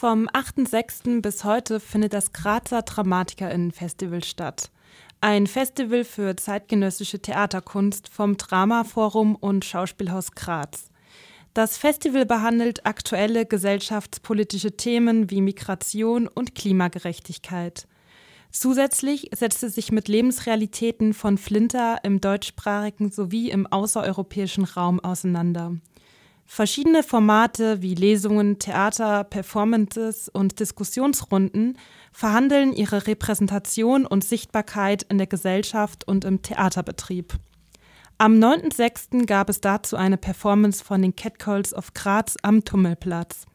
Vom 8.6. bis heute findet das Grazer DramatikerInnen-Festival statt. Ein Festival für zeitgenössische Theaterkunst vom Dramaforum und Schauspielhaus Graz. Das Festival behandelt aktuelle gesellschaftspolitische Themen wie Migration und Klimagerechtigkeit. Zusätzlich setzt es sich mit Lebensrealitäten von Flinter im deutschsprachigen sowie im außereuropäischen Raum auseinander. Verschiedene Formate wie Lesungen, Theater, Performances und Diskussionsrunden verhandeln ihre Repräsentation und Sichtbarkeit in der Gesellschaft und im Theaterbetrieb. Am 9.6. gab es dazu eine Performance von den Catcalls of Graz am Tummelplatz.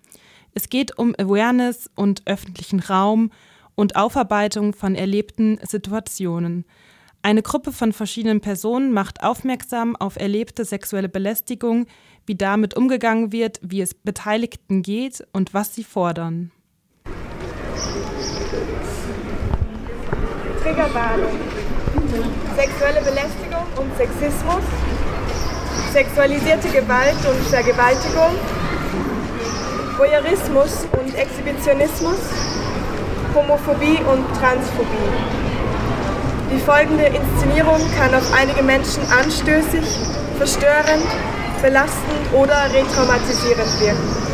Es geht um Awareness und öffentlichen Raum und Aufarbeitung von erlebten Situationen – eine Gruppe von verschiedenen Personen macht aufmerksam auf erlebte sexuelle Belästigung, wie damit umgegangen wird, wie es Beteiligten geht und was sie fordern. Triggerwarnung. Sexuelle Belästigung und Sexismus, sexualisierte Gewalt und Vergewaltigung, Voyeurismus und Exhibitionismus, Homophobie und Transphobie. Die folgende Inszenierung kann auf einige Menschen anstößig, verstörend, belastend oder retraumatisierend wirken.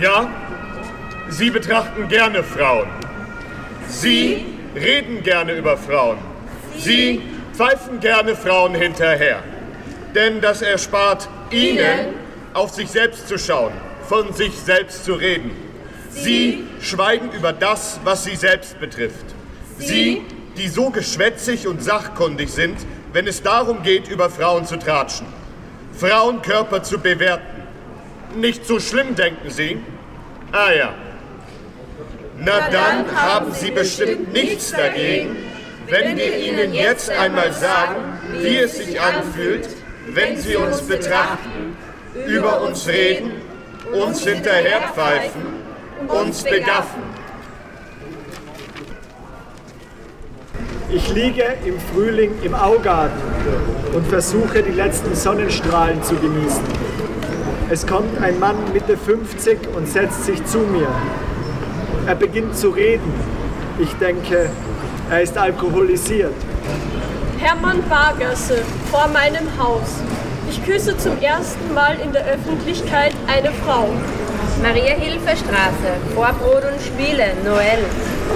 Ja, Sie betrachten gerne Frauen. Sie reden gerne über Frauen. Sie pfeifen gerne Frauen hinterher. Denn das erspart Ihnen, auf sich selbst zu schauen, von sich selbst zu reden. Sie schweigen über das, was sie selbst betrifft. Sie, die so geschwätzig und sachkundig sind, wenn es darum geht, über Frauen zu tratschen. Frauenkörper zu bewerten. Nicht so schlimm, denken Sie? Ah ja. Na dann haben Sie bestimmt nichts dagegen, wenn wir Ihnen jetzt einmal sagen, wie es sich anfühlt, wenn Sie uns betrachten, über uns reden, uns hinterherpfeifen uns begaffen. Ich liege im Frühling im Augarten und versuche die letzten Sonnenstrahlen zu genießen. Es kommt ein Mann Mitte 50 und setzt sich zu mir. Er beginnt zu reden. Ich denke, er ist alkoholisiert. Hermann Bargasse vor meinem Haus. Ich küsse zum ersten Mal in der Öffentlichkeit eine Frau. Maria-Hilfe-Straße, Vorbrot und Spiele, Noel.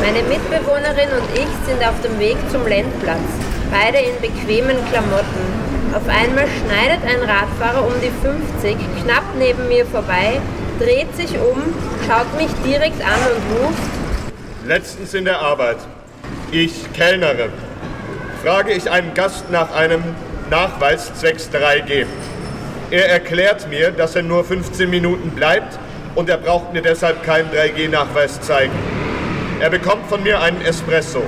Meine Mitbewohnerin und ich sind auf dem Weg zum Lendplatz, beide in bequemen Klamotten. Auf einmal schneidet ein Radfahrer um die 50 knapp neben mir vorbei, dreht sich um, schaut mich direkt an und ruft: Letztens in der Arbeit. Ich Kellnere. Frage ich einen Gast nach einem Nachweis zwecks 3G. Er erklärt mir, dass er nur 15 Minuten bleibt und er braucht mir deshalb keinen 3G-Nachweis zeigen. Er bekommt von mir einen Espresso.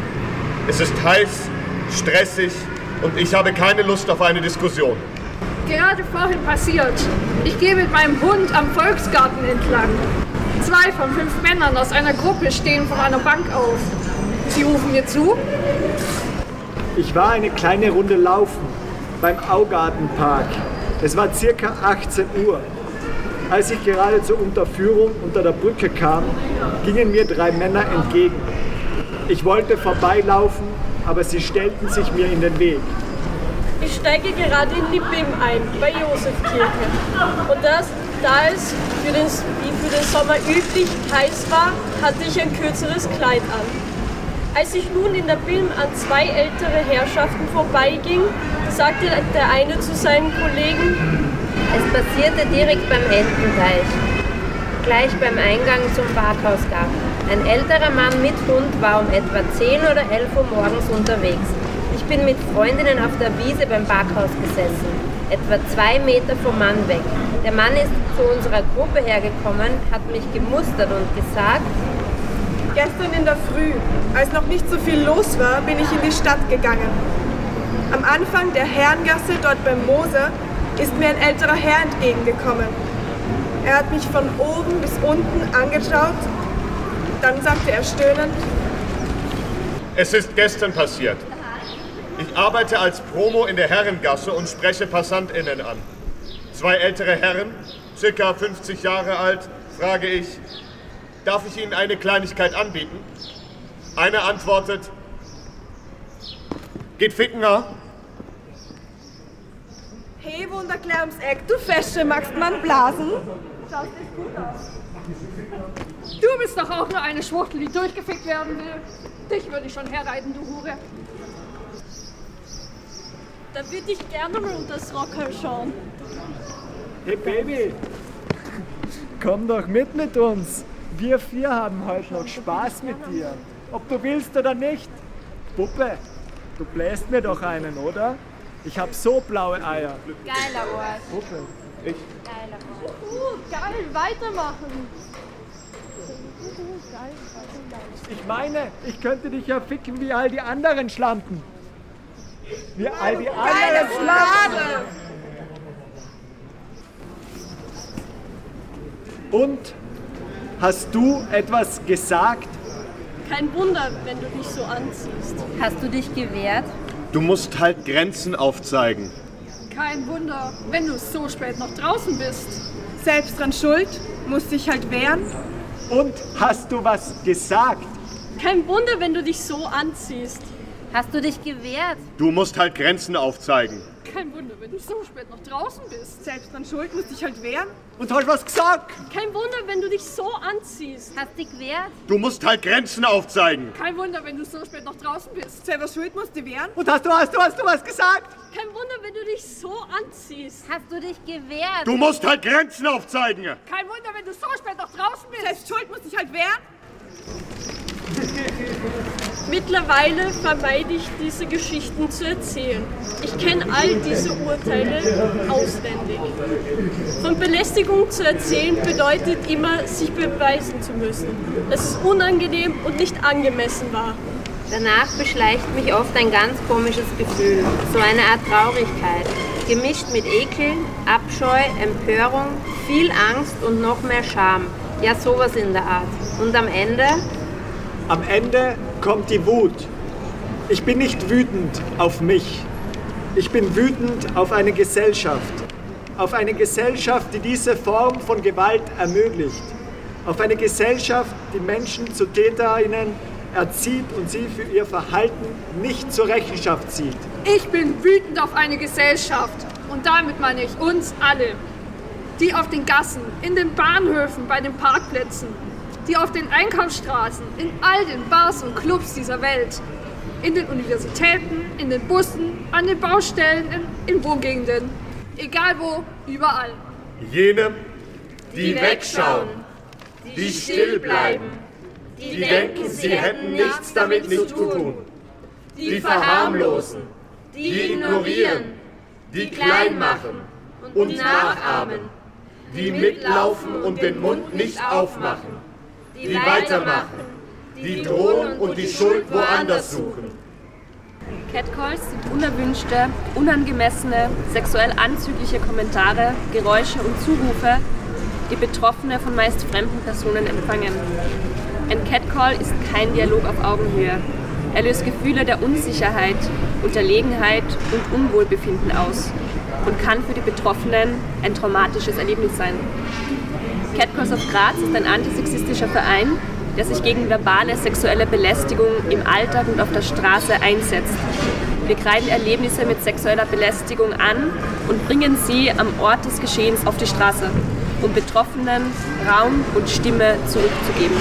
Es ist heiß, stressig und ich habe keine Lust auf eine Diskussion. Gerade vorhin passiert. Ich gehe mit meinem Hund am Volksgarten entlang. Zwei von fünf Männern aus einer Gruppe stehen vor einer Bank auf. Sie rufen mir zu. Ich war eine kleine Runde laufen beim Augartenpark. Es war circa 18 Uhr. Als ich gerade zur Unterführung unter der Brücke kam, gingen mir drei Männer entgegen. Ich wollte vorbeilaufen, aber sie stellten sich mir in den Weg. Ich steige gerade in die BIM ein, bei Josefkirche. Und das, da es für den, wie für den Sommer üblich heiß war, hatte ich ein kürzeres Kleid an. Als ich nun in der BIM an zwei ältere Herrschaften vorbeiging, sagte der eine zu seinen Kollegen, es passierte direkt beim Ententeich, gleich beim Eingang zum Parkhausgarten. Ein älterer Mann mit Hund war um etwa 10 oder 11 Uhr morgens unterwegs. Ich bin mit Freundinnen auf der Wiese beim Parkhaus gesessen, etwa zwei Meter vom Mann weg. Der Mann ist zu unserer Gruppe hergekommen, hat mich gemustert und gesagt, Gestern in der Früh, als noch nicht so viel los war, bin ich in die Stadt gegangen. Am Anfang der Herrengasse dort beim Moser ist mir ein älterer Herr entgegengekommen. Er hat mich von oben bis unten angeschaut. Dann sagte er stöhnend, es ist gestern passiert. Ich arbeite als Promo in der Herrengasse und spreche PassantInnen an. zwei ältere Herren, circa 50 Jahre alt, frage ich, darf ich Ihnen eine Kleinigkeit anbieten? Einer antwortet, geht ficken, ha? Hey, Wunderklär ums Eck, du Fesche, magst man blasen? Schaust echt gut aus. Du bist doch auch nur eine Schwuchtel, die durchgefickt werden will. Dich würde ich schon herreiten, du Hure. Da würde ich gerne mal unter das Rockerl schauen. Hey Baby, komm doch mit mit uns. Wir vier haben heute noch Spaß mit dir. Ob du willst oder nicht. Puppe, du bläst mir doch einen, oder? Ich hab so blaue Eier. Geiler Ort. Puppe. Geiler Ort. Uh, geil, weitermachen. Ich meine, ich könnte dich ja ficken wie all die anderen Schlampen. Wie all die anderen Schlampen. Und hast du etwas gesagt? Kein Wunder, wenn du dich so anziehst. Hast du dich gewehrt? Du musst halt Grenzen aufzeigen. Kein Wunder, wenn du so spät noch draußen bist. Selbst dran schuld, musst dich halt wehren. Und hast du was gesagt? Kein Wunder, wenn du dich so anziehst. Hast du dich gewehrt? Du musst halt Grenzen aufzeigen. Kein Wunder, wenn du so spät noch draußen bist. Selbst dran schuld, musst dich halt wehren. Und hast was gesagt? Kein Wunder, wenn du dich so anziehst. Hast dich gewehrt? Du musst halt Grenzen aufzeigen. Kein Wunder, wenn du so spät noch draußen bist. Selber schuld, musst du wehren. Und hast du, hast du, hast du was gesagt? Kein Wunder, wenn du dich so anziehst. Hast du dich gewehrt? Du musst halt Grenzen aufzeigen. Kein Wunder, wenn du so spät noch draußen bist. Selbst schuld, musst dich halt wehren. Mittlerweile vermeide ich diese Geschichten zu erzählen. Ich kenne all diese Urteile auswendig. Von Belästigung zu erzählen bedeutet immer, sich beweisen zu müssen, dass es unangenehm und nicht angemessen war. Danach beschleicht mich oft ein ganz komisches Gefühl, so eine Art Traurigkeit, gemischt mit Ekel, Abscheu, Empörung, viel Angst und noch mehr Scham. Ja, sowas in der Art. Und am Ende Am Ende kommt die Wut. Ich bin nicht wütend auf mich. Ich bin wütend auf eine Gesellschaft. Auf eine Gesellschaft, die diese Form von Gewalt ermöglicht. Auf eine Gesellschaft, die Menschen zu TäterInnen erzieht und sie für ihr Verhalten nicht zur Rechenschaft zieht. Ich bin wütend auf eine Gesellschaft. Und damit meine ich uns alle. Die auf den Gassen, in den Bahnhöfen, bei den Parkplätzen. Die auf den Einkaufsstraßen, in all den Bars und Clubs dieser Welt. In den Universitäten, in den Bussen, an den Baustellen, in, in Wohngegenden. Egal wo, überall. Jene, die wegschauen, die still bleiben, die denken, sie hätten nichts damit nicht zu tun, die verharmlosen, die ignorieren, die klein machen und nachahmen, die mitlaufen und den Mund nicht aufmachen, die weitermachen, die drohen und die Schuld woanders suchen. Catcalls sind unerwünschte, unangemessene, sexuell anzügliche Kommentare, Geräusche und Zurufe, die Betroffene von meist fremden Personen empfangen. Ein Catcall ist kein Dialog auf Augenhöhe. Er löst Gefühle der Unsicherheit, Unterlegenheit und Unwohlbefinden aus und kann für die Betroffenen ein traumatisches Erlebnis sein. Catcalls of Graz ist ein antisexistischer Verein, der sich gegen verbale sexuelle Belästigung im Alltag und auf der Straße einsetzt. Wir kreiden Erlebnisse mit sexueller Belästigung an und bringen sie am Ort des Geschehens auf die Straße, um Betroffenen Raum und Stimme zurückzugeben.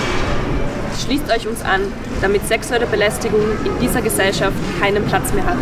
Schließt euch uns an, damit sexuelle Belästigung in dieser Gesellschaft keinen Platz mehr hat.